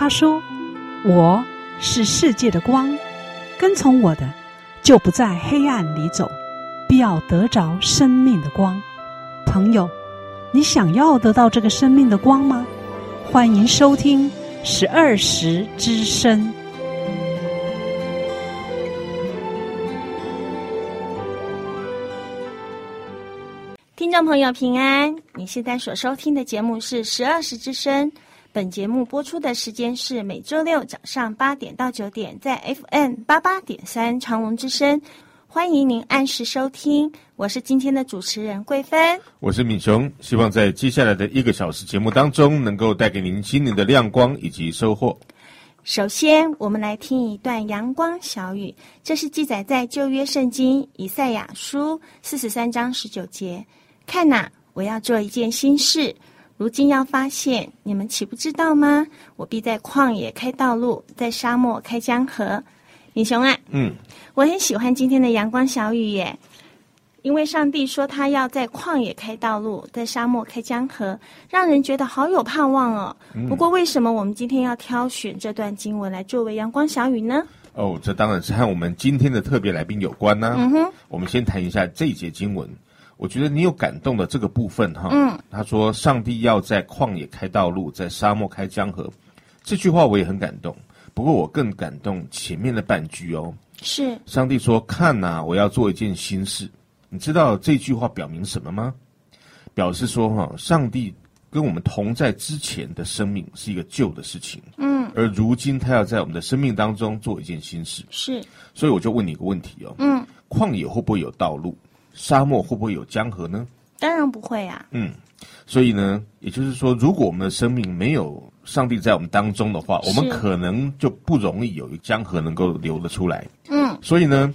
他说：“我是世界的光，跟从我的，就不在黑暗里走，必要得着生命的光。”朋友，你想要得到这个生命的光吗？欢迎收听十二时之声。听众朋友平安，你现在所收听的节目是十二时之声。本节目播出的时间是每周六早上八点到九点，在 FM 八八点三长隆之声，欢迎您按时收听。我是今天的主持人桂芬，我是敏雄，希望在接下来的一个小时节目当中，能够带给您心灵的亮光以及收获。首先，我们来听一段阳光小雨，这是记载在旧约圣经以赛亚书四十三章十九节。看呐，我要做一件新事。如今要发现，你们岂不知道吗？我必在旷野开道路，在沙漠开江河。李雄啊，嗯，我很喜欢今天的阳光小雨耶，因为上帝说他要在旷野开道路，在沙漠开江河，让人觉得好有盼望哦。嗯，不过，为什么我们今天要挑选这段经文来作为阳光小雨呢？哦，这当然是和我们今天的特别来宾有关呢，啊。嗯哼，我们先谈一下这一节经文。我觉得你有感动的这个部分哈，嗯，他说上帝要在旷野开道路，在沙漠开江河，这句话我也很感动。不过我更感动前面的半句哦，是上帝说：“看呐，我要做一件新事。”你知道这句话表明什么吗？表示说哈，上帝跟我们同在之前的生命是一个旧的事情，嗯，而如今他要在我们的生命当中做一件新事，是。所以我就问你一个问题哦，嗯，旷野会不会有道路？沙漠会不会有江河呢？当然不会啊。嗯，所以呢，也就是说，如果我们的生命没有上帝在我们当中的话，我们可能就不容易有一个江河能够流得出来。嗯，所以呢，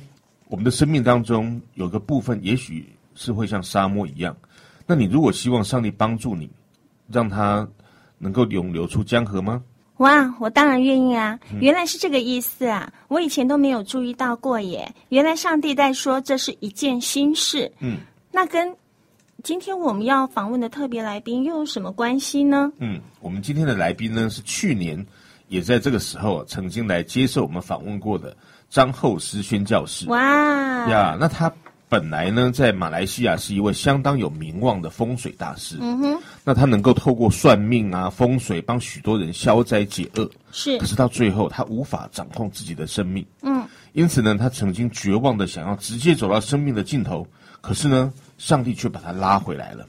我们的生命当中有个部分，也许是会像沙漠一样。那你如果希望上帝帮助你，让它能够涌流出江河吗？哇，我当然愿意啊！原来是这个意思啊！我以前都没有注意到过耶。原来上帝在说这是一件心事。嗯，那跟今天我们要访问的特别来宾又有什么关系呢？嗯，我们今天的来宾呢是去年也在这个时候曾经来接受我们访问过的张厚思宣教师。哇呀，那他。本来呢，在马来西亚是一位相当有名望的风水大师。嗯哼，那他能够透过算命啊、风水帮许多人消灾解厄。是，可是到最后，他无法掌控自己的生命。嗯，因此呢，他曾经绝望的想要直接走到生命的尽头。可是呢，上帝却把他拉回来了。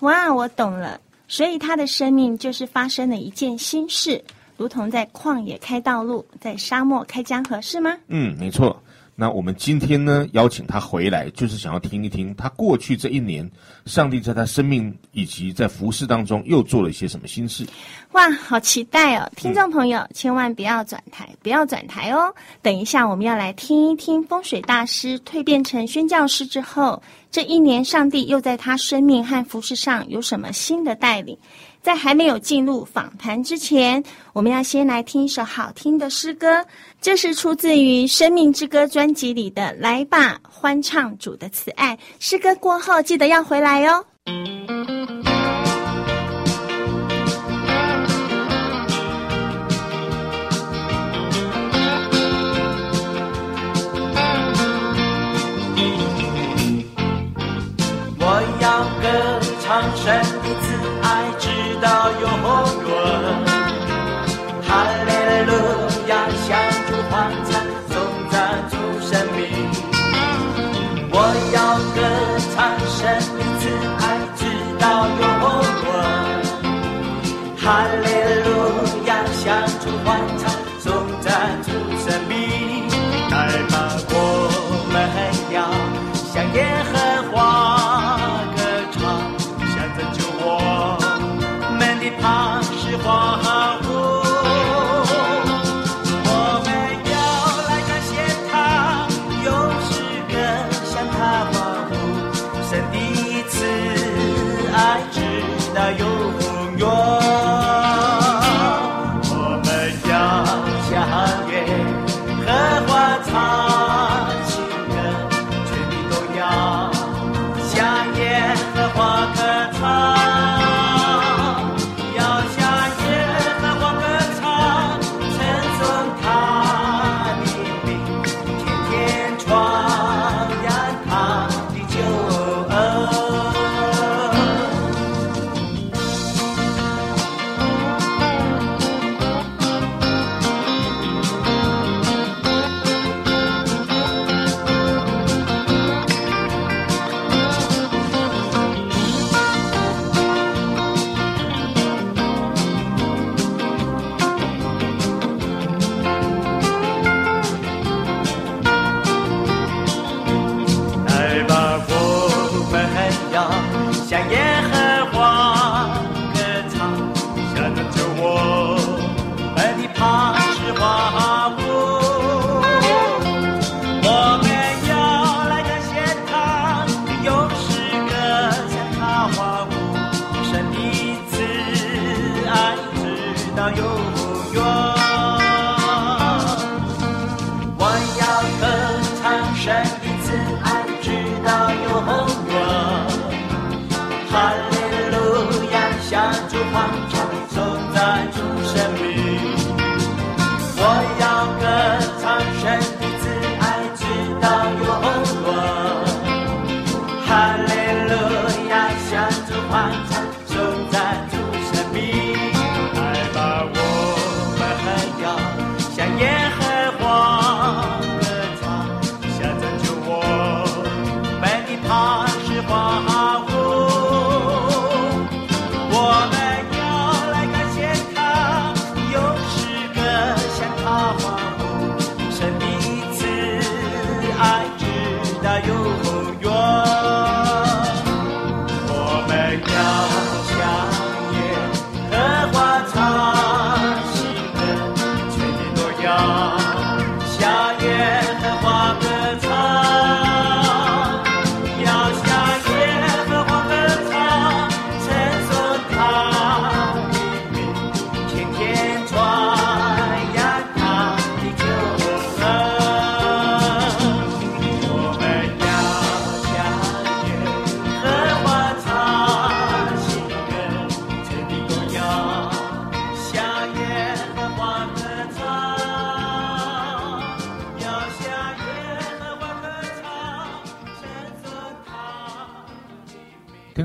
哇，我懂了。所以他的生命就是发生了一件新事，如同在旷野开道路，在沙漠开江河，是吗？嗯，没错。那我们今天呢，邀请他回来，就是想要听一听他过去这一年，上帝在他生命以及在服饰当中又做了一些什么心事。哇，好期待哦！听众朋友，千万不要转台，不要转台哦。等一下，我们要来听一听风水大师蜕变成宣教师之后，这一年上帝又在他生命和服饰上有什么新的带领。在还没有进入访谈之前，我们要先来听一首好听的诗歌。这是出自于《生命之歌》专辑里的《来吧，欢唱主的慈爱》。诗歌过后，记得要回来哟。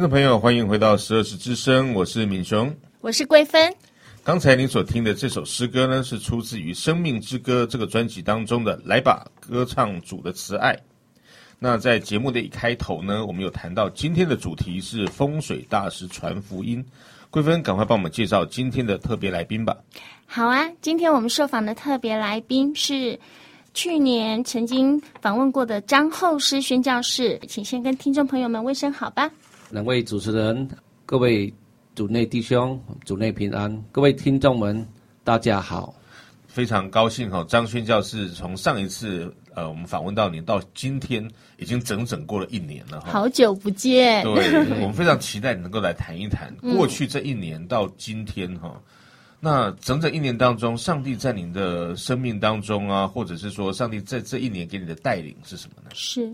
众朋友，欢迎回到十二时之声，我是敏雄，我是桂芬。刚才您所听的这首诗歌呢，是出自于《生命之歌》这个专辑当中的《来吧，歌唱主的慈爱》。那在节目的一开头呢，我们有谈到今天的主题是风水大师传福音。桂芬，赶快帮我们介绍今天的特别来宾吧。好啊，今天我们受访的特别来宾是去年曾经访问过的张厚师宣教士，请先跟听众朋友们问声好吧。两位主持人，各位主内弟兄，主内平安，各位听众们，大家好，非常高兴哈，张宣教士从上一次呃我们访问到您到今天，已经整整过了一年了哈，好久不见，对，我们非常期待能够来谈一谈 过去这一年到今天哈，嗯、那整整一年当中，上帝在您的生命当中啊，或者是说上帝在这一年给你的带领是什么呢？是，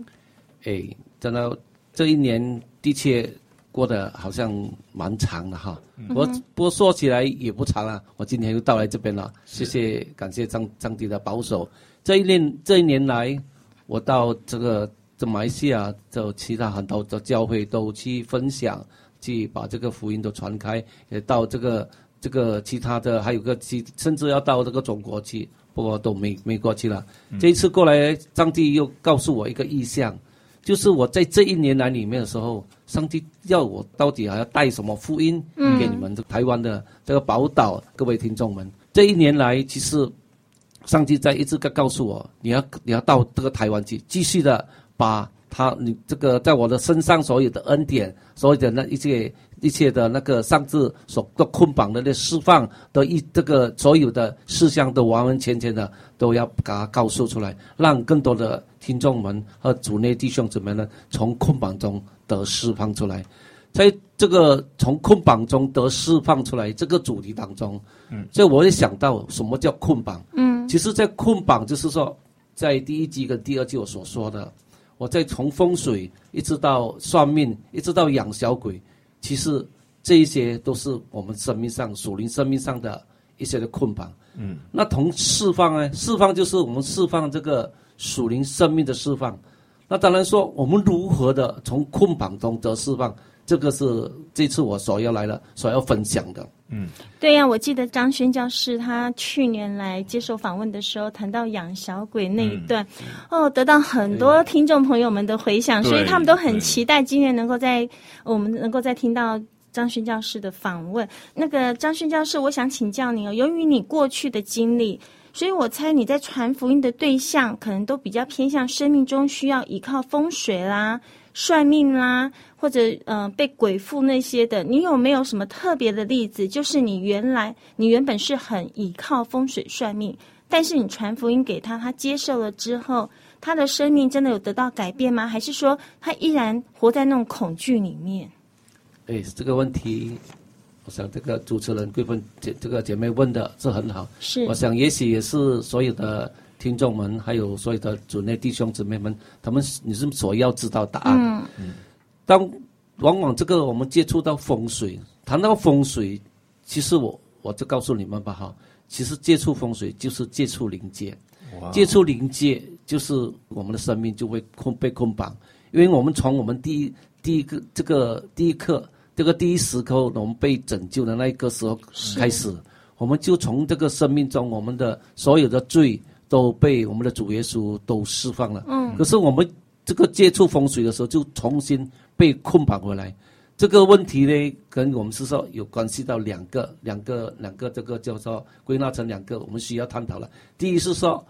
哎，真的。这一年的确过得好像蛮长的哈，我不过说起来也不长了。我今天又到来这边了，谢谢感谢张张帝的保守。这一年这一年来，我到这个这马来西亚，就其他很多的教会都去分享，去把这个福音都传开，也到这个这个其他的还有个其甚至要到这个中国去，不过都没没过去了。这一次过来，张帝又告诉我一个意向。就是我在这一年来里面的时候，上帝要我到底还要带什么福音给你们？这台湾的这个宝岛各位听众们，这一年来其实上帝在一直告告诉我，你要你要到这个台湾去，继续的把他你这个在我的身上所有的恩典，所有的那一切一切的那个上次所的捆绑的那释放的一这个所有的事项都完完全全的都要把它告诉出来，让更多的。听众们和主内弟兄姊妹呢，从捆绑中得释放出来，在这个从捆绑中得释放出来这个主题当中，嗯，所以我也想到什么叫捆绑，嗯，其实，在捆绑就是说，在第一集跟第二集我所说的，我在从风水一直到算命，一直到养小鬼，其实这一些都是我们生命上属灵生命上的一些的捆绑，嗯，那同释放呢，释放就是我们释放这个。属灵生命的释放，那当然说我们如何的从捆绑中得释放，这个是这次我所要来的、所要分享的。嗯，对呀、啊，我记得张宣教师他去年来接受访问的时候，谈到养小鬼那一段，嗯、哦，得到很多听众朋友们的回响，所以他们都很期待今年能够在我们能够再听到张勋教师的访问。那个张勋教师，我想请教你哦，由于你过去的经历。所以我猜你在传福音的对象，可能都比较偏向生命中需要依靠风水啦、算命啦，或者呃被鬼附那些的。你有没有什么特别的例子？就是你原来你原本是很倚靠风水算命，但是你传福音给他，他接受了之后，他的生命真的有得到改变吗？还是说他依然活在那种恐惧里面？哎，这个问题我想这个主持人贵芬姐这个姐妹问的是很好，是，我想也许也是所有的听众们，还有所有的主内弟兄姊妹们，他们你是所要知道答案。嗯，当往往这个我们接触到风水，谈到风水，其实我我就告诉你们吧哈，其实接触风水就是接触灵界，接触灵界就是我们的生命就会空被捆绑，因为我们从我们第一。第一个这个第一刻，这个第一时刻，我们被拯救的那一个时候开始，我们就从这个生命中，我们的所有的罪都被我们的主耶稣都释放了。嗯。可是我们这个接触风水的时候，就重新被捆绑回来。这个问题呢，跟我们是说有关系到两个、两个、两个，这个叫做归纳成两个，我们需要探讨了。第一是说，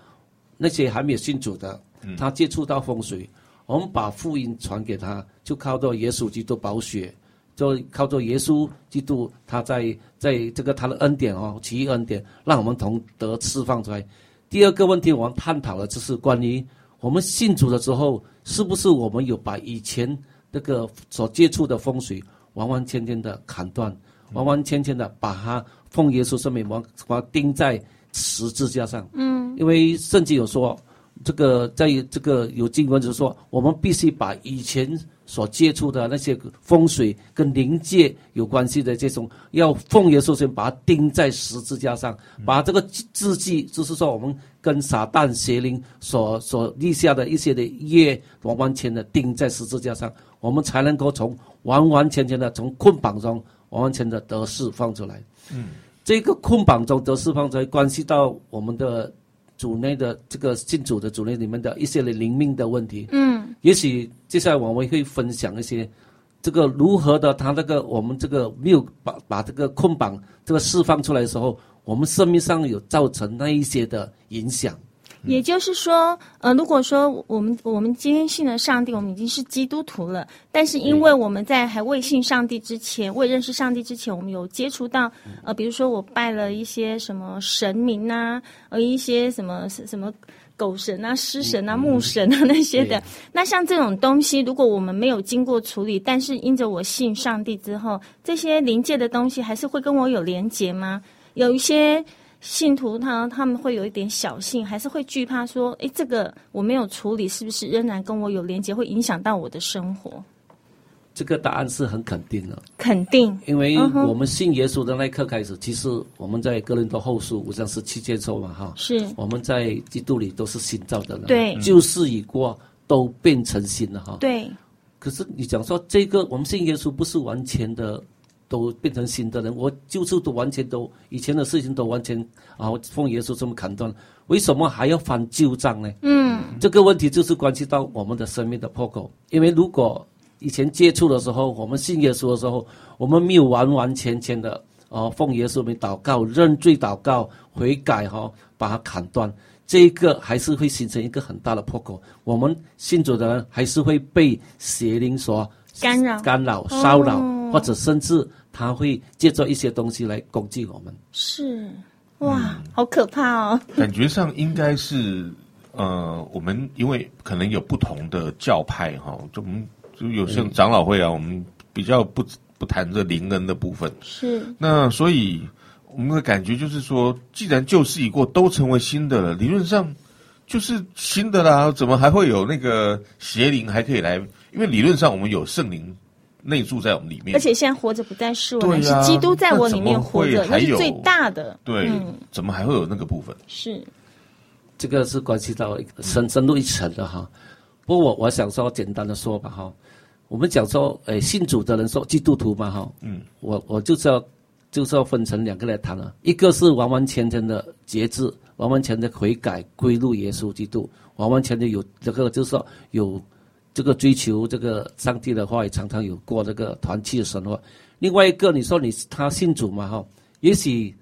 那些还没有信主的，他接触到风水。嗯我们把福音传给他，就靠着耶稣基督保血，就靠着耶稣基督，他在在这个他的恩典哦，奇异恩典，让我们同得释放出来。第二个问题，我们探讨的就是关于我们信主的时候，是不是我们有把以前那个所接触的风水完完全全的砍断，完完全全的把它奉耶稣圣名完把它钉在十字架上。嗯，因为圣经有说。这个在这个有经文就是说，我们必须把以前所接触的那些风水跟灵界有关系的这种，要奉耶稣先把它钉在十字架上，把这个字迹，就是说我们跟撒旦邪灵所所立下的一些的业，完完全的钉在十字架上，我们才能够从完完全全的从捆绑中完完全的得释放出来。嗯，这个捆绑中得释放出来，关系到我们的。主内的这个信主的主内里面的一些的灵命的问题，嗯，也许接下来我们会分享一些这个如何的，他那个我们这个没有把把这个捆绑这个释放出来的时候，我们生命上有造成那一些的影响。也就是说，呃，如果说我们我们今天信了上帝，我们已经是基督徒了，但是因为我们在还未信上帝之前，未认识上帝之前，我们有接触到，呃，比如说我拜了一些什么神明啊，呃，一些什么什么狗神啊、狮神啊、木神啊那些的，那像这种东西，如果我们没有经过处理，但是因着我信上帝之后，这些灵界的东西还是会跟我有连结吗？有一些。信徒他他们会有一点小信，还是会惧怕说：“诶，这个我没有处理，是不是仍然跟我有连接，会影响到我的生活？”这个答案是很肯定的，肯定，因为我们信耶稣的那一刻开始，其实我们在哥林多后书五章十七节说嘛，哈，是我们在基督里都是新造的人，对，旧事已过，都变成新了，哈，对。可是你讲说这个，我们信耶稣不是完全的。都变成新的人，我就是都完全都以前的事情都完全啊，奉耶稣这么砍断，为什么还要翻旧账呢？嗯，这个问题就是关系到我们的生命的破口。因为如果以前接触的时候，我们信耶稣的时候，我们没有完完全全的啊，奉耶稣名祷告、认罪祷告、悔改哈，把它砍断，这一个还是会形成一个很大的破口。我们信主的人还是会被邪灵所干扰、干扰、骚扰，或者甚至。他会借着一些东西来攻击我们，是哇，嗯、好可怕哦！感觉上应该是，呃，我们因为可能有不同的教派哈，就我们就有些长老会啊，我们比较不不谈这灵恩的部分，是那所以我们的感觉就是说，既然旧事已过，都成为新的了，理论上就是新的啦，怎么还会有那个邪灵还可以来？因为理论上我们有圣灵。内住在我们里面，而且现在活着不再是我，而是基督在我里面活着，那是最大的。对，怎么还会有那个部分？是，这个是关系到深深入一层的哈。不过我我想说简单的说吧哈，我们讲说，诶，信主的人说基督徒嘛哈，嗯，我我就是要就是要分成两个来谈了，一个是完完全全的节制，完完全的悔改归入耶稣基督，完完全全有这个就是说有。这个追求这个上帝的话，也常常有过这个团契的生活。另外一个，你说你他信主嘛？哈，也许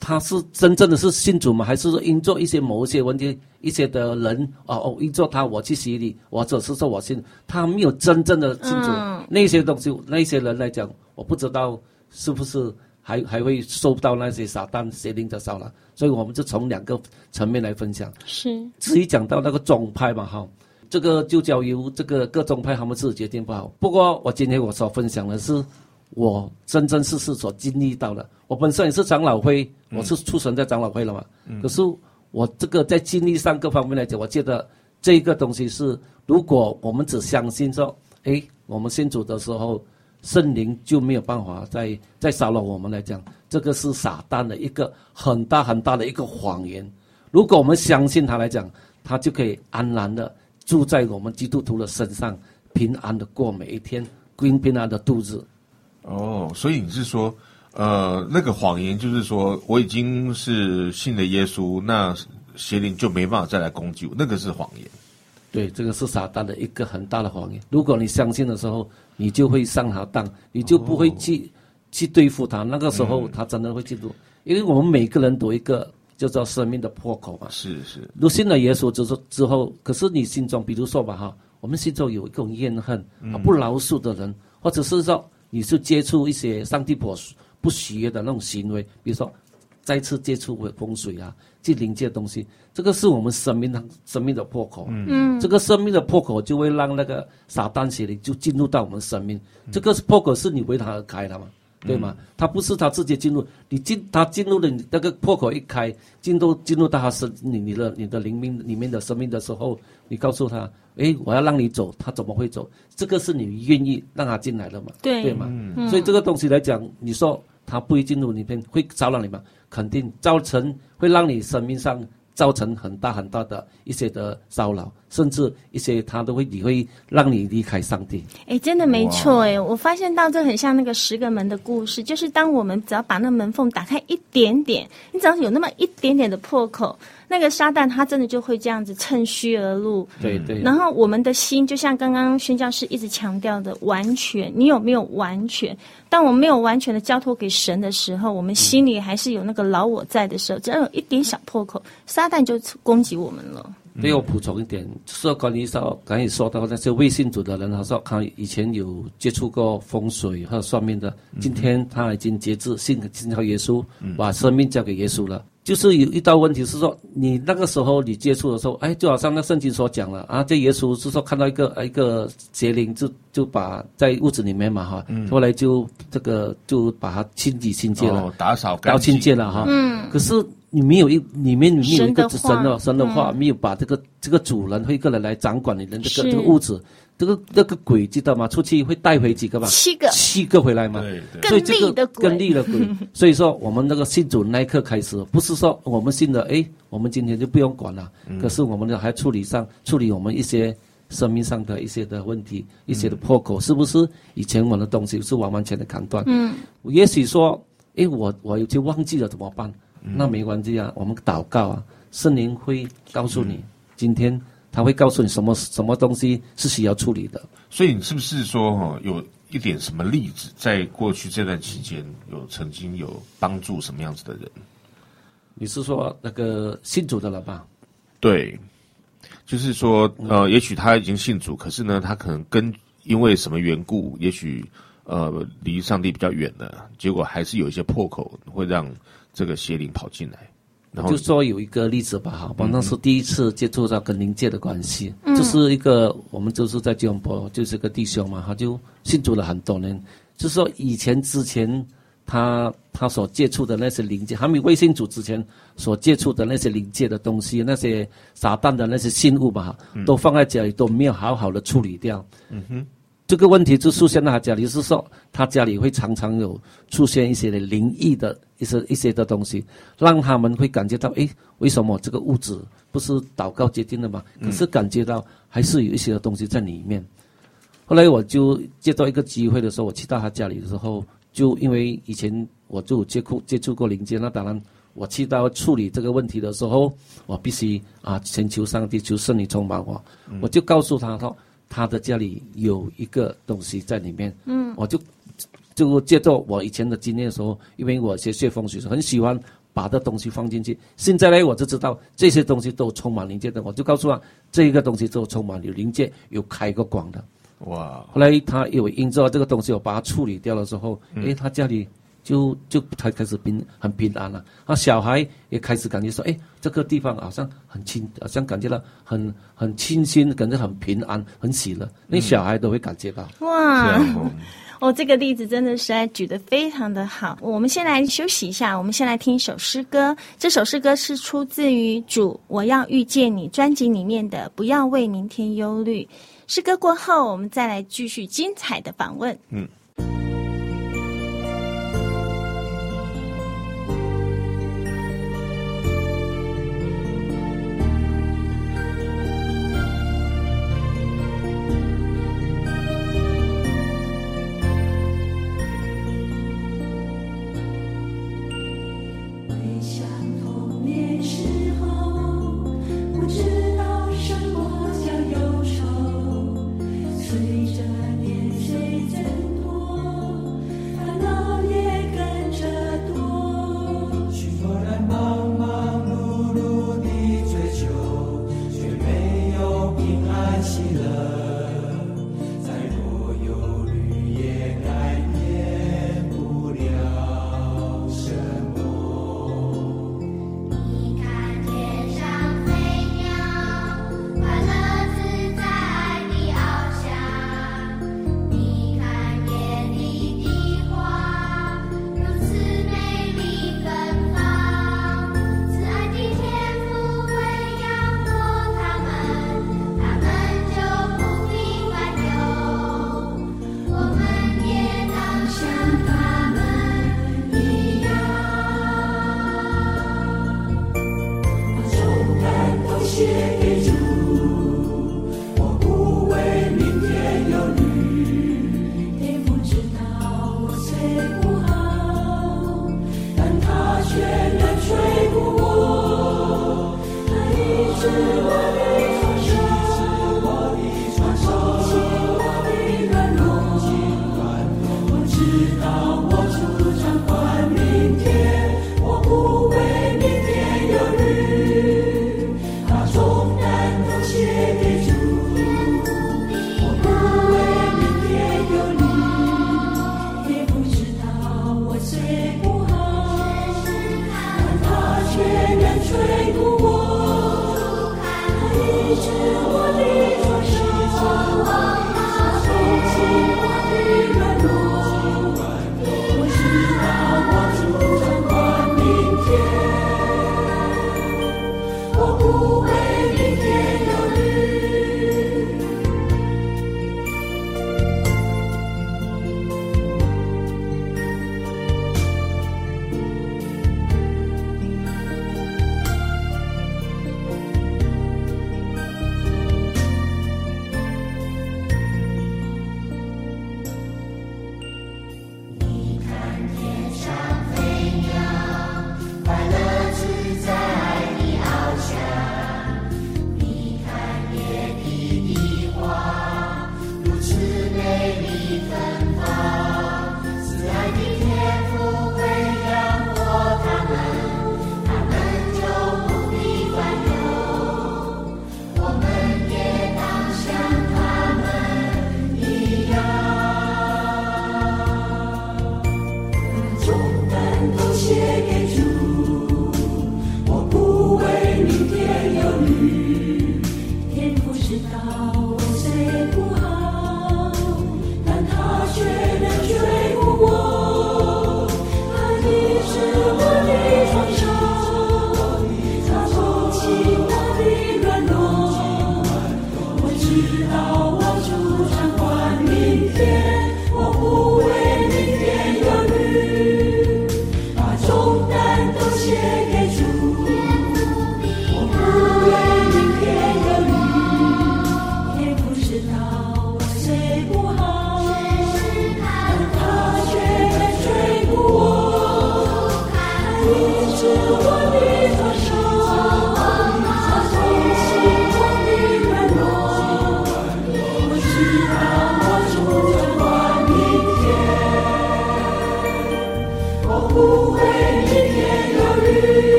他是真正的是信主嘛？还是说因做一些某一些问题，一些的人哦哦，因做他我去洗礼，或者是说我信，他没有真正的信主。嗯、那些东西，那些人来讲，我不知道是不是还还会受到那些撒旦邪灵的骚扰。所以我们就从两个层面来分享。是至于讲到那个宗派嘛？哈。这个就交由这个各宗派他们自己决定不好。不过我今天我所分享的是我真真实实所经历到的。我本身也是长老会，我是出生在长老会了嘛。嗯、可是我这个在经历上各方面来讲，我觉得这个东西是，如果我们只相信说，哎，我们信主的时候，圣灵就没有办法再再骚扰我们来讲，这个是撒旦的一个很大很大的一个谎言。如果我们相信他来讲，他就可以安然的住在我们基督徒的身上，平安的过每一天，平平安的度日。哦，所以你是说？呃，那个谎言就是说，我已经是信了耶稣，那邪灵就没办法再来攻击我，那个是谎言。对，这个是撒旦的一个很大的谎言。如果你相信的时候，你就会上他当，你就不会去、哦、去对付他。那个时候，他真的会记住，嗯、因为我们每个人都有一个叫做生命的破口嘛。是是。如信了耶稣之后之后，可是你心中，比如说吧哈，我们心中有一种怨恨，啊，不饶恕的人，嗯、或者是说你是接触一些上帝不。不喜悦的那种行为，比如说再次接触风水啊，去临界东西，这个是我们生命的生命的破口。嗯，这个生命的破口就会让那个撒旦邪灵就进入到我们生命。嗯、这个破口是你为他而开的嘛，对吗？嗯、他不是他直接进入，你进他进入了你那个破口一开，进入进入到他生你你的你的灵命里面的生命的时候，你告诉他，哎，我要让你走，他怎么会走？这个是你愿意让他进来的嘛？对对吗？嗯、所以这个东西来讲，你说。他不一进入里面，会骚扰你吗？肯定造成会让你生命上造成很大很大的一些的骚扰，甚至一些他都会你会让你离开上帝。哎，真的没错哎，我发现到这很像那个十个门的故事，就是当我们只要把那门缝打开一点点，你只要有那么一点点的破口。那个撒旦他真的就会这样子趁虚而入，对对。然后我们的心就像刚刚宣教师一直强调的，完全，你有没有完全？当我们没有完全的交托给神的时候，我们心里还是有那个老我在的时候，只要有一点小破口，撒旦就攻击我们了。对，我补充一点，说关于说刚才说到那些微信主的人，他说他以前有接触过风水和算命的，今天他已经节制信信靠耶稣，把生命交给耶稣了。就是有一道问题是说，你那个时候你接触的时候，哎，就好像那圣经所讲了啊，这耶稣是说看到一个一个邪灵，就就把在屋子里面嘛哈，嗯、后来就这个就把它清理清洁了，哦、打扫干净清洁了哈。嗯。可是你没有一里面里面有一个神的神的话，没有把这个这个主人会一个人来掌管你的这个这个屋子。这个那个鬼知道吗？出去会带回几个吧？七个，七个回来嘛。对对。所以这个更厉的鬼。所以说，我们那个信主那一刻开始，不是说我们信的，哎，我们今天就不用管了。嗯。可是我们呢还处理上处理我们一些生命上的一些的问题，一些的破口，是不是？以前我们的东西是完完全的砍断。嗯。也许说，哎，我我有些忘记了怎么办？那没关系啊，我们祷告啊，圣灵会告诉你今天。他会告诉你什么什么东西是需要处理的，所以你是不是说哈，有一点什么例子，在过去这段期间有曾经有帮助什么样子的人？你是说那个信主的了吧？对，就是说呃，也许他已经信主，可是呢，他可能跟因为什么缘故，也许呃离上帝比较远了，结果还是有一些破口，会让这个邪灵跑进来。然后就说有一个例子吧，哈，我那是第一次接触到跟灵界的关系，嗯、就是一个我们就是在吉隆坡，就是个弟兄嘛，他就信主了很多年。就是说以前之前他他所接触的那些灵界，还没未信主之前所接触的那些灵界的东西，那些撒旦的那些信物吧，都放在家里都没有好好的处理掉。嗯哼。这个问题就出现在他家里，是说他家里会常常有出现一些的灵异的一些一些的东西，让他们会感觉到，诶，为什么这个物质不是祷告决定的吗？可是感觉到还是有一些东西在里面。后来我就接到一个机会的时候，我去到他家里的时候，就因为以前我就接触接触过灵界，那当然我去到处理这个问题的时候，我必须啊，请求上帝求圣灵充满我，我就告诉他说。他的家里有一个东西在里面，嗯，我就就借着我以前的经验的时候，因为我学学风水，很喜欢把这东西放进去。现在呢，我就知道这些东西都充满灵界的，我就告诉他，这个东西都充满有灵界，有开过光的。哇！后来他有因知道这个东西，我把它处理掉了之后，诶，他家里就就才开始平很平安了。那，小孩也开始感觉说，哎，这个地方好像很清，好像感觉到很很清新，感觉很平安，很喜乐。那小孩都会感觉到。哇。哦，这个例子真的是在举得非常的好。我们先来休息一下，我们先来听一首诗歌。这首诗歌是出自于《主我要遇见你》专辑里面的《不要为明天忧虑》。诗歌过后，我们再来继续精彩的访问。嗯。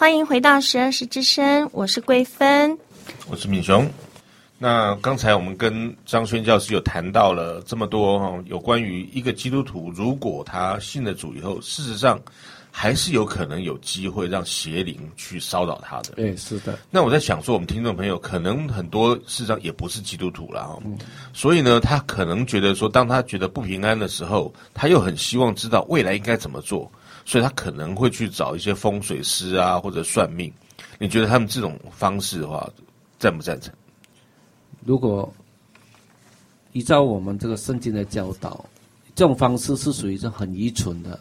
欢迎回到十二时之声，我是桂芬，我是敏雄。那刚才我们跟张轩教师有谈到了这么多有关于一个基督徒，如果他信了主以后，事实上还是有可能有机会让邪灵去骚扰他的。对，是的。那我在想说，我们听众朋友可能很多事实上也不是基督徒了，嗯，所以呢，他可能觉得说，当他觉得不平安的时候，他又很希望知道未来应该怎么做，所以他可能会去找一些风水师啊，或者算命。你觉得他们这种方式的话，赞不赞成？如果依照我们这个圣经的教导，这种方式是属于一种很愚蠢的，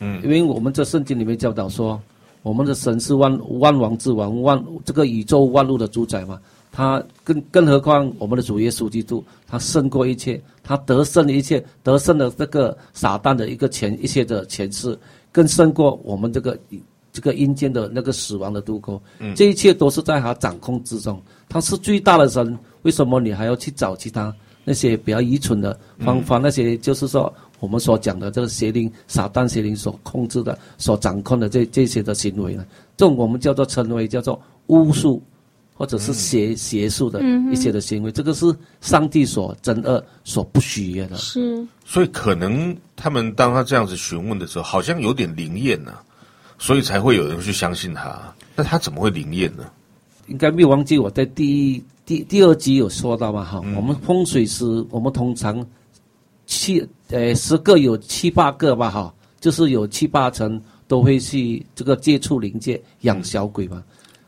嗯，因为我们这圣经里面教导说，我们的神是万万王之王，万这个宇宙万物的主宰嘛，他更更何况我们的主耶稣基督，他胜过一切，他得胜的一切，得胜了这个撒旦的一个前一切的权势，更胜过我们这个。这个阴间的那个死亡的渡口，嗯，这一切都是在他掌控之中。他是最大的神，为什么你还要去找其他那些比较愚蠢的方法？嗯、那些就是说我们所讲的这个邪灵、撒旦邪灵所控制的、所掌控的这这些的行为呢？这种我们叫做称为叫做巫术，或者是邪、嗯、邪术的一些的行为。这个是上帝所真恶、所不喜悦的。是，所以可能他们当他这样子询问的时候，好像有点灵验呢。所以才会有人去相信他，那他怎么会灵验呢？应该没有忘记我在第一第第二集有说到嘛哈、嗯，我们风水师，我们通常七呃十个有七八个吧哈，就是有七八成都会去这个接触灵界养小鬼嘛。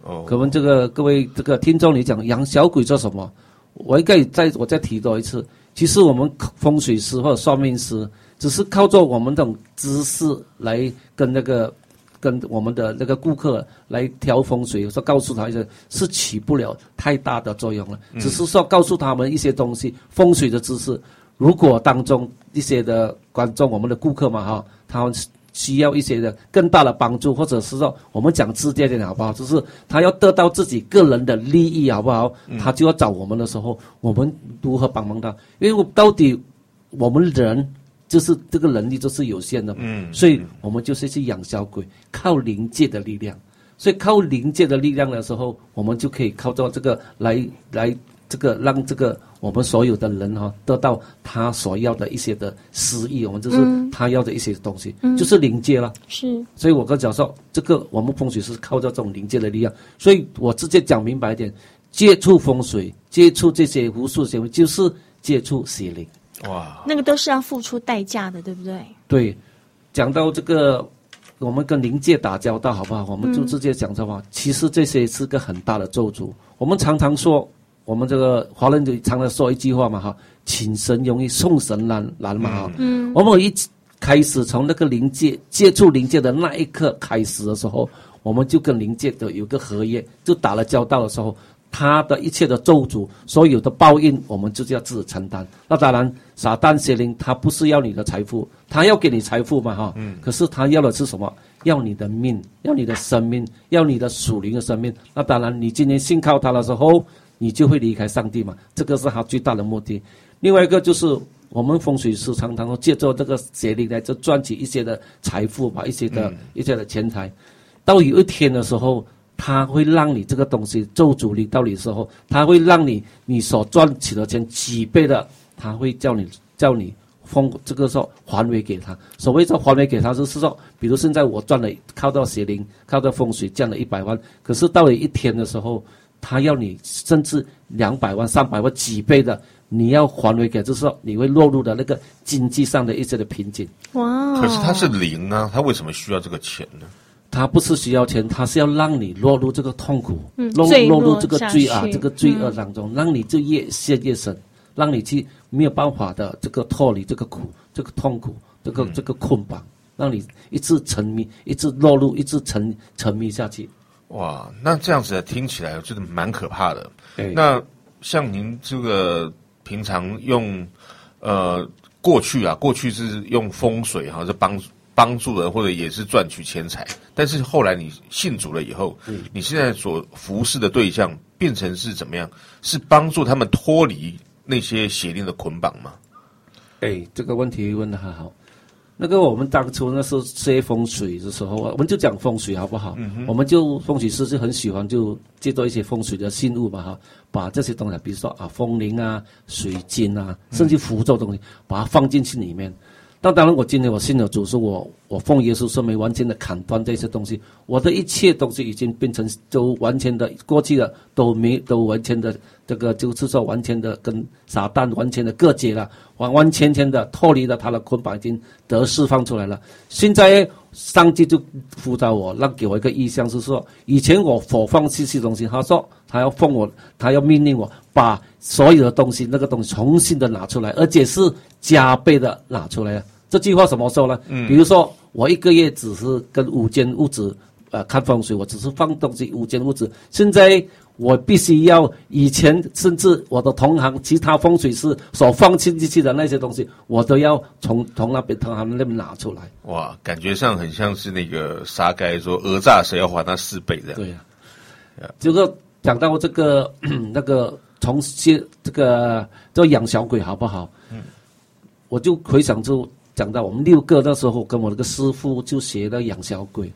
哦，可能这个各位这个听众你讲养小鬼做什么？我应该再我再提多一次，其实我们风水师或者算命师只是靠着我们这种知识来跟那个。跟我们的那个顾客来调风水，说告诉他一些是起不了太大的作用了，只是说告诉他们一些东西风水的知识。如果当中一些的观众，我们的顾客嘛哈，他们需要一些的更大的帮助，或者是说我们讲直接点好不好？就是他要得到自己个人的利益好不好？他就要找我们的时候，我们如何帮忙他？因为我到底我们人。就是这个能力就是有限的嘛，嗯，所以我们就是去养小鬼，靠灵界的力量，所以靠灵界的力量的时候，我们就可以靠到这个来来这个让这个我们所有的人哈得到他所要的一些的私意，我们就是他要的一些东西，嗯、就是灵界了。是，所以我跟讲说，这个我们风水是靠着这种灵界的力量，所以我直接讲明白一点，接触风水，接触这些无数行为，就是接触邪灵。哇，那个都是要付出代价的，对不对？对，讲到这个，我们跟灵界打交道，好不好？我们就直接讲这话。其实这些是个很大的咒诅。我们常常说，我们这个华人就常常说一句话嘛，哈，请神容易送神难难嘛，哈。嗯。我们一开始从那个灵界接触灵界的那一刻开始的时候，我们就跟灵界的有个合约，就打了交道的时候。他的一切的咒诅，所有的报应，我们就是要自己承担。那当然，撒旦邪灵他不是要你的财富，他要给你财富嘛，哈。嗯。可是他要的是什么？要你的命，要你的生命，要你的属灵的生命。那当然，你今天信靠他的时候，你就会离开上帝嘛。这个是他最大的目的。另外一个就是，我们风水师常常借助这个邪灵来就赚取一些的财富吧，一些的、嗯、一些的钱财。到有一天的时候。他会让你这个东西咒诅你到你的时候，他会让你你所赚取的钱几倍的，他会叫你叫你封这个时候还回给他。所谓这还回给他，就是说，比如现在我赚了靠到邪灵，靠到风水赚了一百万，可是到了一天的时候，他要你甚至两百万、三百万几倍的，你要还回给，就是说你会落入的那个经济上的一些的瓶颈。哇！可是他是零啊，他为什么需要这个钱呢？他不是需要钱，他是要让你落入这个痛苦，嗯、落落入这个罪啊，这个罪恶当中，嗯、让你就越陷越深，让你去没有办法的这个脱离这个苦，这个痛苦，这个、嗯、这个捆绑，让你一直沉迷，一直落入，一直沉沉迷下去。哇，那这样子听起来真的蛮可怕的。那像您这个平常用，呃，过去啊，过去是用风水哈，是帮。帮助人或者也是赚取钱财，但是后来你信主了以后，嗯，你现在所服侍的对象变成是怎么样？是帮助他们脱离那些邪灵的捆绑吗？哎，这个问题问的很好。那个我们当初那时候学风水的时候，我们就讲风水好不好？嗯、我们就风水师就很喜欢就借助一些风水的信物吧哈，把这些东西，比如说啊风铃啊、水晶啊，甚至符咒东西，把它放进去里面。那当然，我今天我信了主，是我我奉耶稣圣名完全的砍断这些东西，我的一切东西已经变成都完全的过去了，都没都完全的这个就是说完全的跟撒旦完全的隔绝了，完完全全的脱离了他的捆绑，已经得释放出来了。现在上帝就辅导我，让给我一个意向，是说以前我火放弃些东西，他说他要奉我，他要命令我把所有的东西那个东西重新的拿出来，而且是加倍的拿出来。这句话怎么说呢？嗯，比如说我一个月只是跟五间屋子，呃，看风水，我只是放东西五间屋子。现在我必须要以前甚至我的同行其他风水师所放进去的那些东西，我都要从从那边同行那边拿出来。哇，感觉上很像是那个沙该说讹诈谁要还他四倍的。对呀、啊，这个讲到这个 那个从些这个叫养小鬼好不好？嗯，我就回想出。讲到我们六个那时候，跟我那个师傅就学了养小鬼，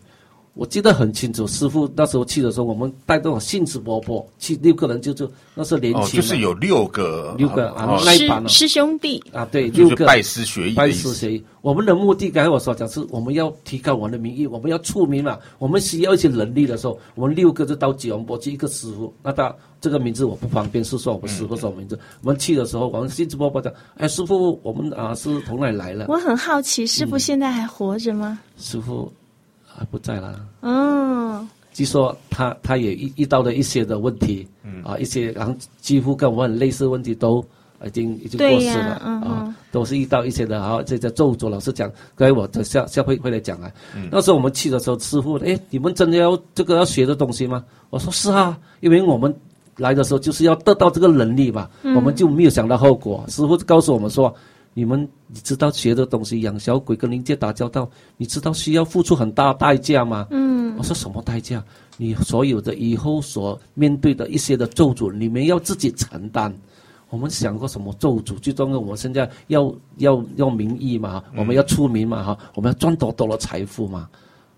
我记得很清楚。师傅那时候去的时候，我们带动兴致勃勃去六个人就，就就那时候年轻、哦，就是有六个六个啊，那一班师兄弟啊，对，六个拜师学艺，拜师学艺。我们的目的刚才我所讲是，我们要提高我们的名誉，我们要出名嘛，我们需要一些能力的时候，我们六个就到吉隆坡去一个师傅，那他。这个名字我不方便是说我们师傅什么名字。我们去的时候，我们兴致勃勃讲：“哎，师傅，我们啊是从哪里来了？”我很好奇，师傅现在还活着吗？嗯、师傅还不在了。嗯，据说他他也遇遇到了一些的问题，嗯啊，一些然后几乎跟我们很类似的问题都已经已经过世了，嗯啊，都是遇到一些的啊，这叫咒诅。老师讲，刚才我的下下回会来讲啊。嗯、那时候我们去的时候，师傅，哎，你们真的要这个要学的东西吗？我说是啊，因为我们。来的时候就是要得到这个能力吧，嗯、我们就没有想到后果。师傅告诉我们说：“你们你知道学的东西，养小鬼跟灵界打交道，你知道需要付出很大代价吗？”嗯，我说什么代价？你所有的以后所面对的一些的咒诅，你们要自己承担。我们想过什么咒诅？最重要，我们现在要要要名义嘛，我们要出名嘛，哈，我们要赚多多的财富嘛。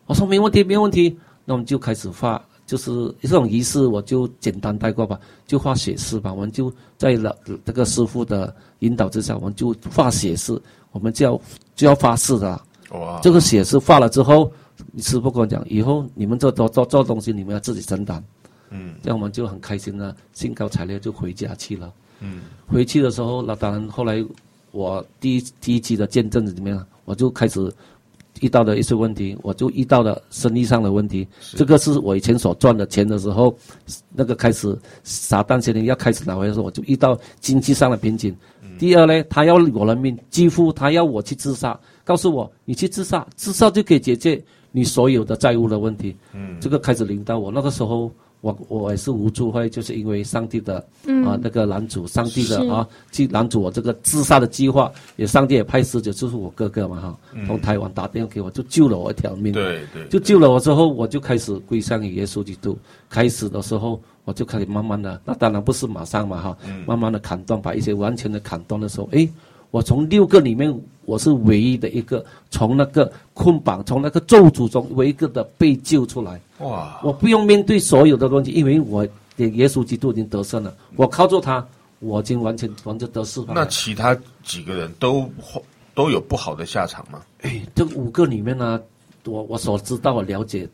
我说没问题，没问题。那我们就开始发。就是这种仪式，我就简单带过吧，就画血誓吧。我们就在了这个师傅的引导之下，我们就画血誓，我们就要就要发誓的。哇！这个血誓画了之后，师傅跟我讲，以后你们做做做做东西，你们要自己承担。嗯，这样我们就很开心了，兴高采烈就回家去了。嗯，回去的时候，那当然后来我第一第一期的见证里面，我就开始。遇到的一些问题，我就遇到了生意上的问题。这个是我以前所赚的钱的时候，那个开始撒旦先生要开始拿回来的时候，我就遇到经济上的瓶颈。第二呢，他要我的命，几乎他要我去自杀，告诉我你去自杀，自杀就可以解决你所有的债务的问题。嗯，这个开始领导我那个时候。我我也是无助，会就是因为上帝的、嗯、啊那个男主，上帝的啊去男主我这个自杀的计划，也上帝也派使者，就是我哥哥嘛哈，从台湾打电话给我，就救了我一条命。对对，就救了我之后，我就开始归向于耶稣基督。开始的时候，我就开始慢慢的，那当然不是马上嘛哈，慢慢的砍断，把一些完全的砍断的时候，诶。我从六个里面，我是唯一的一个从那个捆绑、从那个咒诅中唯一的被救出来。哇！我不用面对所有的东西，因为我的耶稣基督已经得胜了。我靠着他，我已经完全完全得释放。那其他几个人都都有不好的下场吗？哎，这五个里面呢，我我所知道、我了解。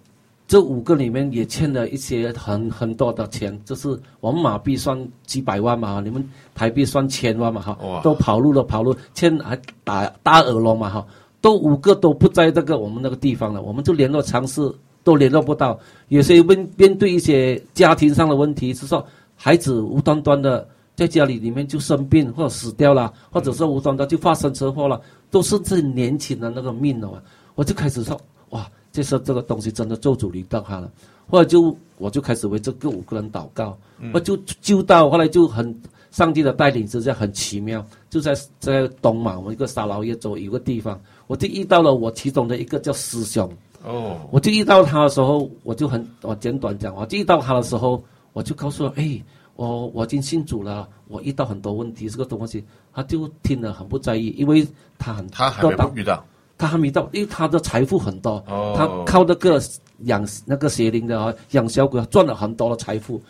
这五个里面也欠了一些很很多的钱，就是我们马币算几百万嘛，你们台币算千万嘛，哈，都跑路了，跑路，欠还打大耳窿嘛，哈，都五个都不在这个我们那个地方了，我们就联络尝试都联络不到，有些面面对一些家庭上的问题，是说孩子无端端的在家里里面就生病或者死掉了，或者说无端端就发生车祸了，都是这年轻的那个命了嘛，我就开始说哇。这时候这个东西真的做主临到他了，后来就我就开始为这个五个人祷告，我就就到后来就很上帝的带领之下很奇妙，就在在东马我们一个沙劳越州有个地方，我就遇到了我其中的一个叫师兄，哦，我就遇到他的时候，我就很我简短讲，我就遇到他的时候，我就告诉他，哎，我我已经信主了，我遇到很多问题，这个东西，他就听了很不在意，因为他很他还没遇到。他还没到，因为他的财富很多，哦、他靠那个养那个邪灵的啊，养小鬼赚了很多的财富。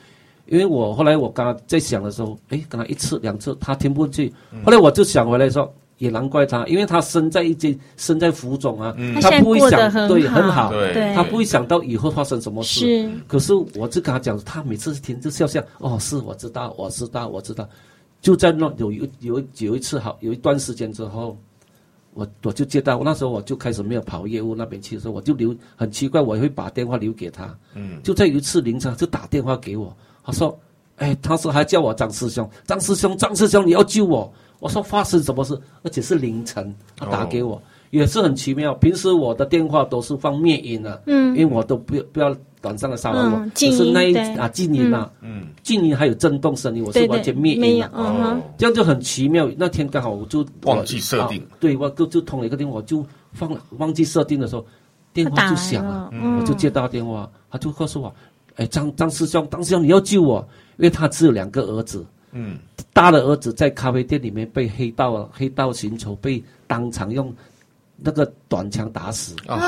因为我后来我刚刚在想的时候，哎，跟他一次两次他听不进去，后来我就想回来说，也难怪他，因为他身在一间身在福中啊，嗯、他不会想很对很好，对他不会想到以后发生什么事。是，可是我就跟他讲，他每次听就笑笑，哦，是我知道，我知道，我知道。就在那有一有有一次好有一段时间之后。我我就接到，那时候我就开始没有跑业务那边去的时候，我就留很奇怪，我也会把电话留给他。嗯，就在有一次凌晨就打电话给我，他说：“哎，他说还叫我张师兄，张师兄，张师兄，你要救我。”我说：“发生什么事？”而且是凌晨，他打给我，哦、也是很奇妙。平时我的电话都是放灭音的，嗯，因为我都不不要。短暂的骚扰我，嗯、就是那一啊静音嘛，嗯，静音还有震动声音，我是完全灭音的，哦，这样就很奇妙。那天刚好我就忘记设定，啊、对我就就通了一个电话，我就放忘记设定的时候，电话就响了，了我就接到电话，他就告诉我，哎，张张师兄，张师兄你要救我，因为他只有两个儿子，嗯，大的儿子在咖啡店里面被黑道黑道寻仇，被当场用那个短枪打死啊，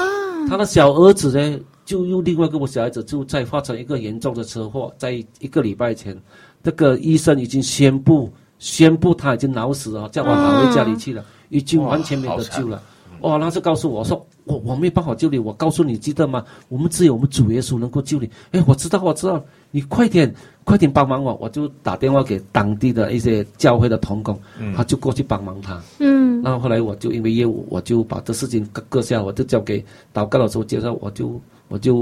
他的小儿子呢？就又另外一个我小孩子就在发生一个严重的车祸，在一个礼拜前，这个医生已经宣布宣布他已经脑死了，叫我跑回家里去了，已经完全没得救了。哇，那就告诉我说，我我没办法救你，我告诉你记得吗？我们只有我们主耶稣能够救你。哎，我知道我知道，你快点快点帮忙我，我就打电话给当地的一些教会的同工，他就过去帮忙他。嗯，然后后来我就因为业务，我就把这事情搁下，我就交给祷告的时候介绍，我就。我就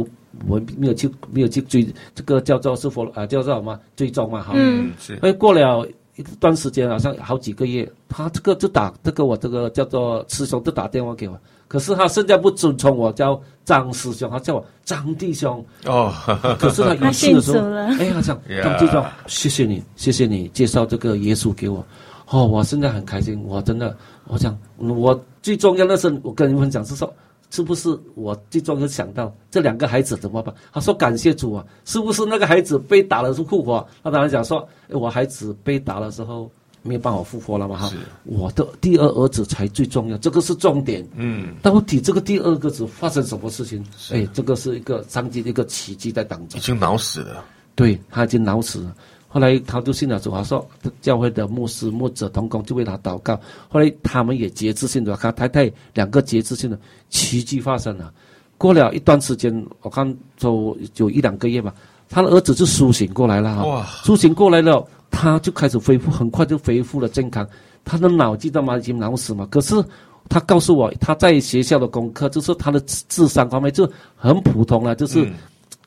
我没有去没有去追这个叫做是否啊叫做什么追踪嘛哈，嗯是，哎过了一段时间好像好几个月，他这个就打这个我这个叫做师兄就打电话给我，可是他现在不尊称我叫张师兄，他叫我张弟兄哦，可是他有事的时候，哎他讲张弟兄谢谢你谢谢你介绍这个耶稣给我，哦我现在很开心，我真的我想我最重要的是我跟你们讲是说。是不是我最终有想到这两个孩子怎么办？他说感谢主啊！是不是那个孩子被打了是复活？他当然讲说，我孩子被打的时候没有办法复活了嘛哈。我的第二儿子才最重要，这个是重点。嗯。到底这个第二个子发生什么事情？哎，这个是一个上帝的一个奇迹在当中。已经脑死了。对，他已经脑死了。后来他就信了主，他说教会的牧师、牧者同工就为他祷告。后来他们也节制性的，他太太两个节制性的奇迹发生了。过了一段时间，我看就就一两个月吧，他的儿子就苏醒过来了。哇！苏醒过来了，他就开始恢复，很快就恢复了健康。他的脑记得吗？已经脑死嘛。可是他告诉我，他在学校的功课就是他的智商方面就很普通了，就是。嗯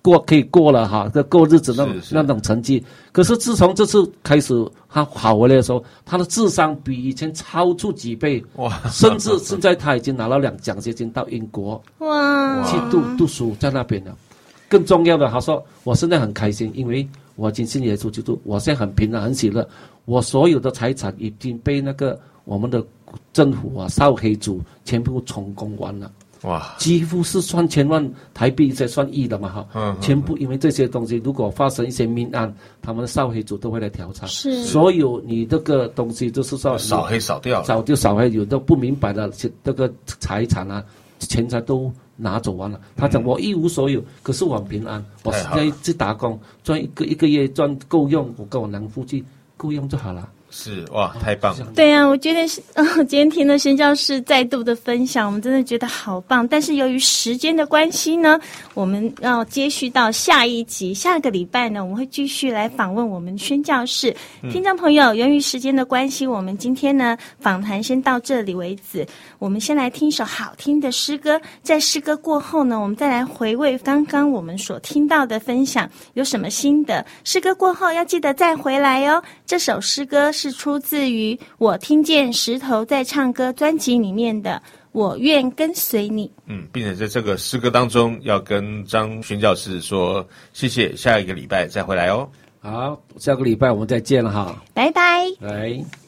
过可以过了哈，这过日子那种那种成绩。可是自从这次开始他好回来的时候，他的智商比以前超出几倍哇！甚至现在他已经拿了两奖学金到英国哇去读读书在那边了。更重要的，他说我现在很开心，因为我已经信耶稣基督，我现在很平安很喜乐。我所有的财产已经被那个我们的政府啊扫黑组全部充公完了。哇，几乎是算千万台币才算亿的嘛哈，嗯，全部因为这些东西，如果发生一些命案，他们的扫黑组都会来调查，是，所有你这个东西就是说扫黑扫掉，扫就扫黑，有的不明白的这个财产啊，钱财都拿走完了。他讲我一无所有，可是我很平安，我现在去打工赚一个一个月赚够用，我跟我男夫妻够用就好了。是哇，太棒了！对呀、啊，我觉得是，嗯，今天听了宣教士再度的分享，我们真的觉得好棒。但是由于时间的关系呢，我们要接续到下一集，下个礼拜呢，我们会继续来访问我们宣教士。听众朋友，由于时间的关系，我们今天呢访谈先到这里为止。我们先来听一首好听的诗歌，在诗歌过后呢，我们再来回味刚刚我们所听到的分享有什么心得。诗歌过后要记得再回来哦。这首诗歌。是出自于我听见石头在唱歌专辑里面的《我愿跟随你》。嗯，并且在这个诗歌当中，要跟张宣教士说谢谢，下一个礼拜再回来哦。好，下个礼拜我们再见了哈，拜拜。来。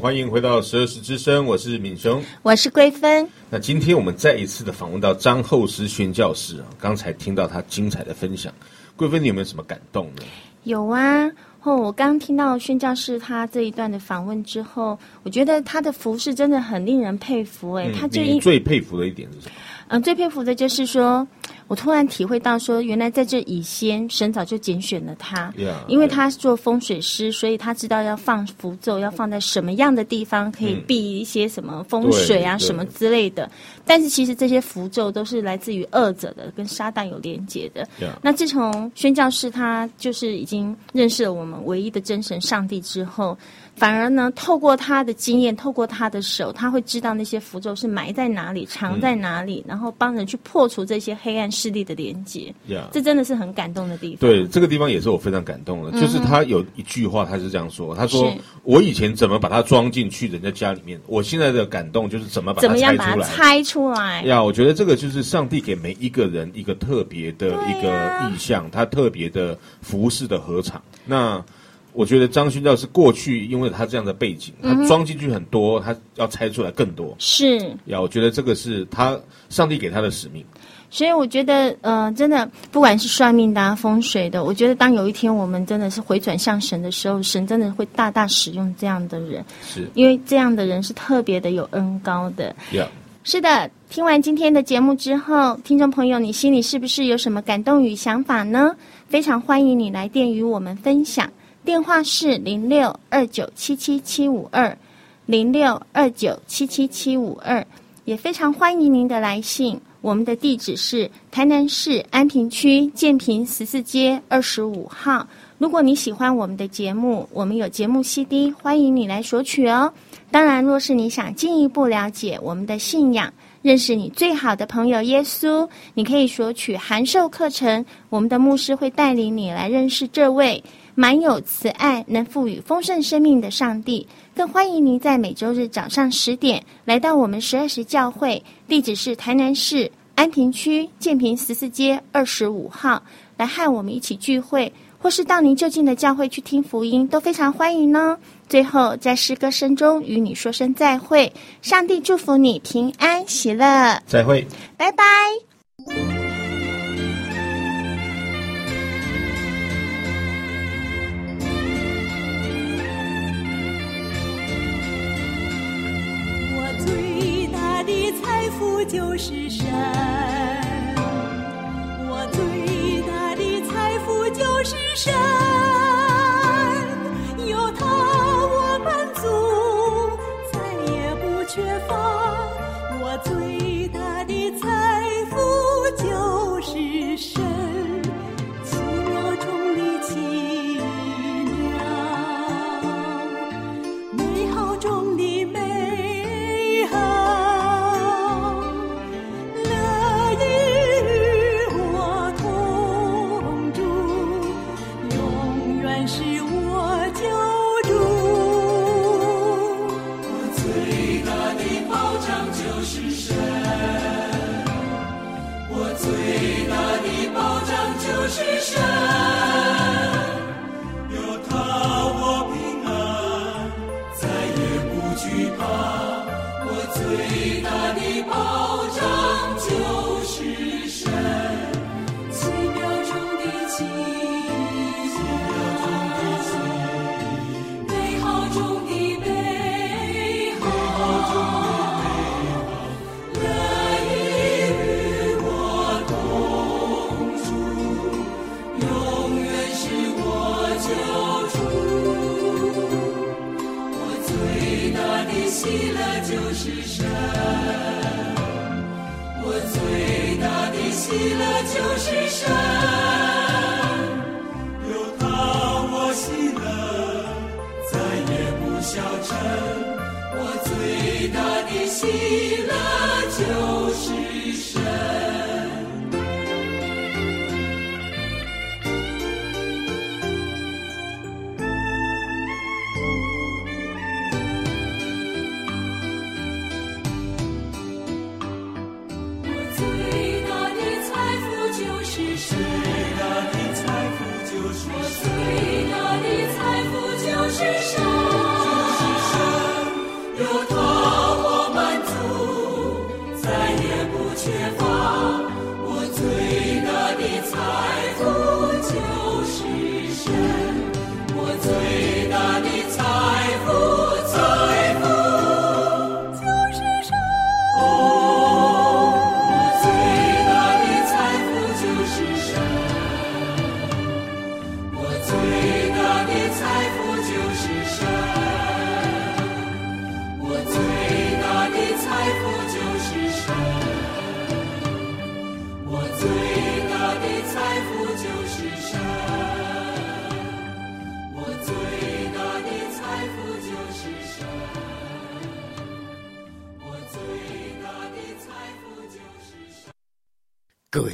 欢迎回到十二时之声，我是敏雄，我是桂芬。那今天我们再一次的访问到张厚思宣教师啊，刚才听到他精彩的分享，桂芬，你有没有什么感动呢？有啊，哦，我刚听到宣教士他这一段的访问之后，我觉得他的服饰真的很令人佩服诶。哎、嗯，他最最佩服的一点是什么？嗯，最佩服的就是说，我突然体会到说，原来在这以先，神早就拣选了他，yeah, 因为他是做风水师所以他知道要放符咒要放在什么样的地方，可以避一些什么风水啊、嗯、什么之类的。但是其实这些符咒都是来自于恶者的，跟撒旦有连结的。Yeah. 那自从宣教士他就是已经认识了我们唯一的真神上帝之后。反而呢，透过他的经验，透过他的手，他会知道那些符咒是埋在哪里，藏在哪里，嗯、然后帮人去破除这些黑暗势力的连接。Yeah. 这真的是很感动的地方。对，这个地方也是我非常感动的。嗯、就是他有一句话，他是这样说：“他说我以前怎么把它装进去人家家里面，我现在的感动就是怎么把它拆出来。”怎么样把它拆出来？呀，我觉得这个就是上帝给每一个人一个特别的一个意象，他特别的服饰的合场。那。我觉得张勋教是过去，因为他这样的背景，他装进去很多，他要拆出来更多。是呀，我觉得这个是他上帝给他的使命。所以我觉得，呃，真的不管是算命的、啊、风水的，我觉得当有一天我们真的是回转向神的时候，神真的会大大使用这样的人。是，因为这样的人是特别的有恩高的。Yeah. 是的。听完今天的节目之后，听众朋友，你心里是不是有什么感动与想法呢？非常欢迎你来电与我们分享。电话是零六二九七七七五二，零六二九七七七五二，也非常欢迎您的来信。我们的地址是台南市安平区建平十四街二十五号。如果你喜欢我们的节目，我们有节目 CD，欢迎你来索取哦。当然，若是你想进一步了解我们的信仰，认识你最好的朋友耶稣，你可以索取函授课程。我们的牧师会带领你来认识这位。满有慈爱、能赋予丰盛生命的上帝，更欢迎您在每周日早上十点来到我们十二时教会，地址是台南市安平区建平十四街二十五号，来和我们一起聚会，或是到您就近的教会去听福音，都非常欢迎呢。最后，在诗歌声中与你说声再会，上帝祝福你平安喜乐，再会，拜拜。就是山，就是神，我最大的喜乐就是神，有他我喜乐，再也不消沉。我最大的喜乐就是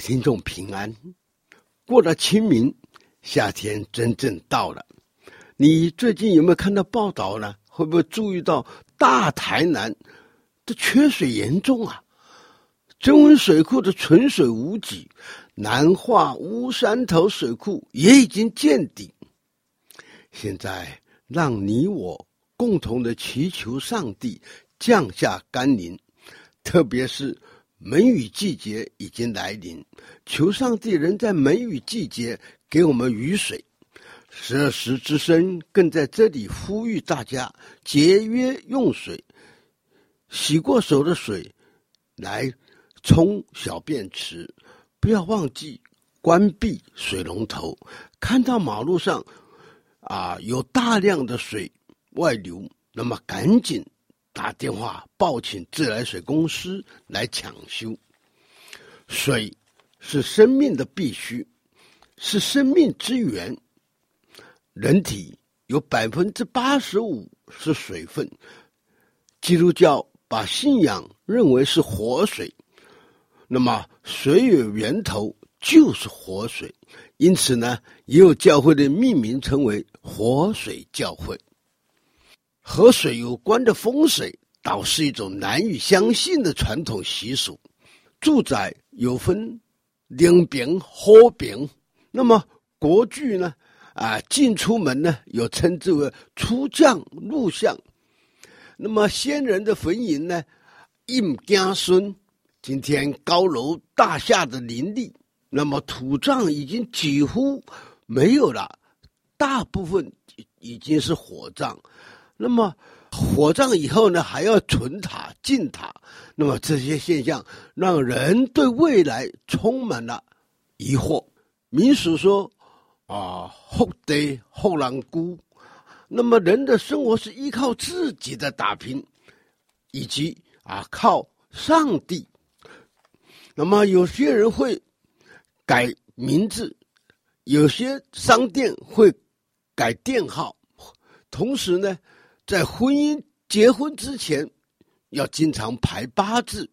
听众平安，过了清明，夏天真正到了。你最近有没有看到报道呢？会不会注意到大台南的缺水严重啊？中文水库的存水无几，南化乌山头水库也已经见底。现在让你我共同的祈求上帝降下甘霖，特别是。梅雨季节已经来临，求上帝仍在梅雨季节给我们雨水。十二时之声更在这里呼吁大家节约用水，洗过手的水来冲小便池，不要忘记关闭水龙头。看到马路上啊有大量的水外流，那么赶紧。打电话报请自来水公司来抢修。水是生命的必须，是生命之源。人体有百分之八十五是水分。基督教把信仰认为是活水，那么水有源头就是活水，因此呢，也有教会的命名称为活水教会。和水有关的风水，倒是一种难以相信的传统习俗。住宅有分两边、后边，那么国剧呢？啊，进出门呢，有称之为出将入相。那么先人的坟茔呢，应家孙。今天高楼大厦的林立，那么土葬已经几乎没有了，大部分已经是火葬。那么火葬以后呢，还要存塔、进塔，那么这些现象让人对未来充满了疑惑。民俗说啊，福地福人居，那么人的生活是依靠自己的打拼，以及啊靠上帝。那么有些人会改名字，有些商店会改店号，同时呢。在婚姻结婚之前，要经常排八字。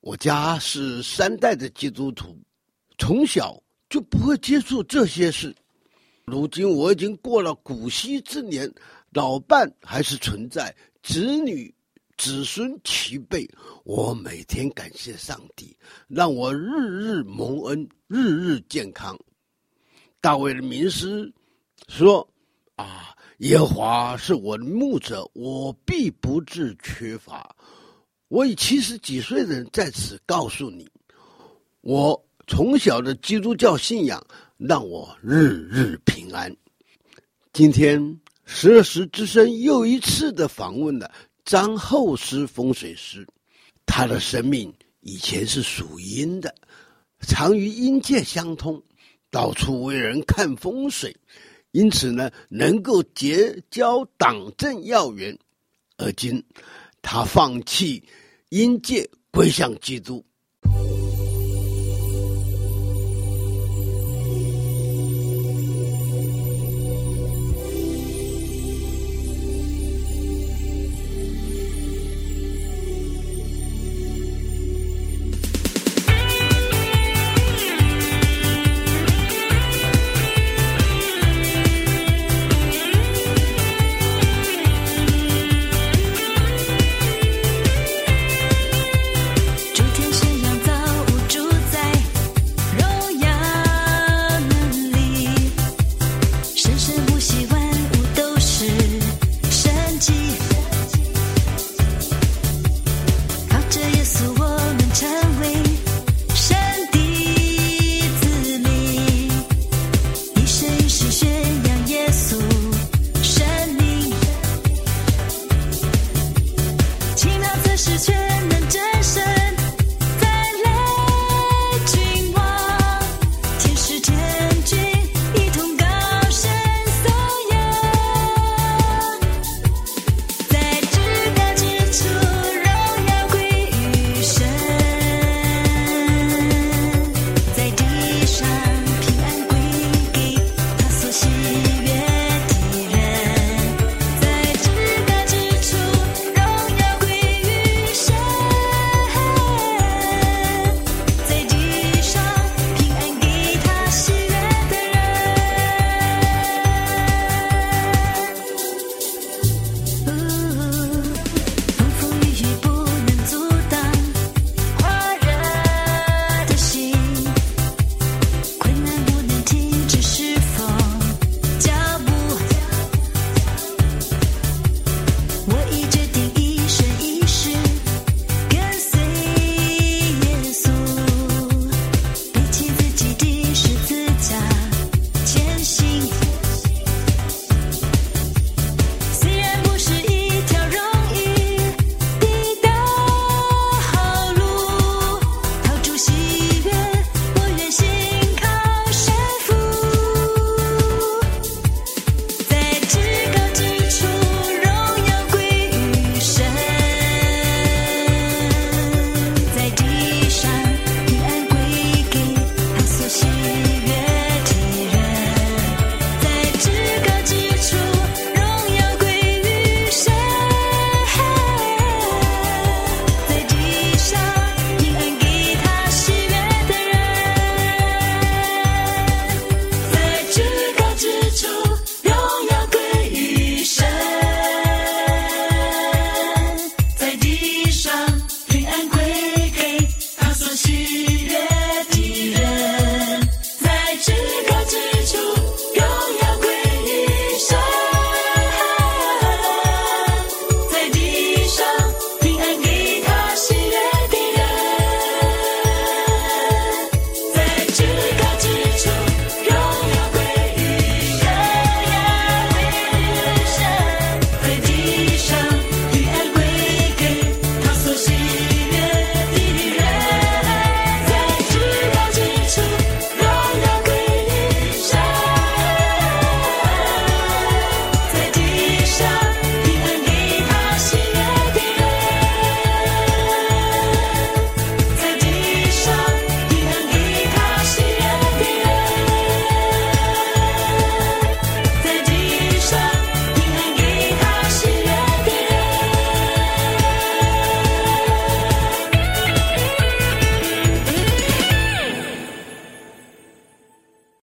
我家是三代的基督徒，从小就不会接触这些事。如今我已经过了古稀之年，老伴还是存在，子女子孙齐备。我每天感谢上帝，让我日日蒙恩，日日健康。大卫的名师说：“啊。”耶和华是我的牧者，我必不致缺乏。我以七十几岁的人在此告诉你，我从小的基督教信仰让我日日平安。今天十二时之声又一次的访问了张厚师风水师，他的生命以前是属阴的，常与阴界相通，到处为人看风水。因此呢，能够结交党政要员，而今他放弃阴界，归向基督，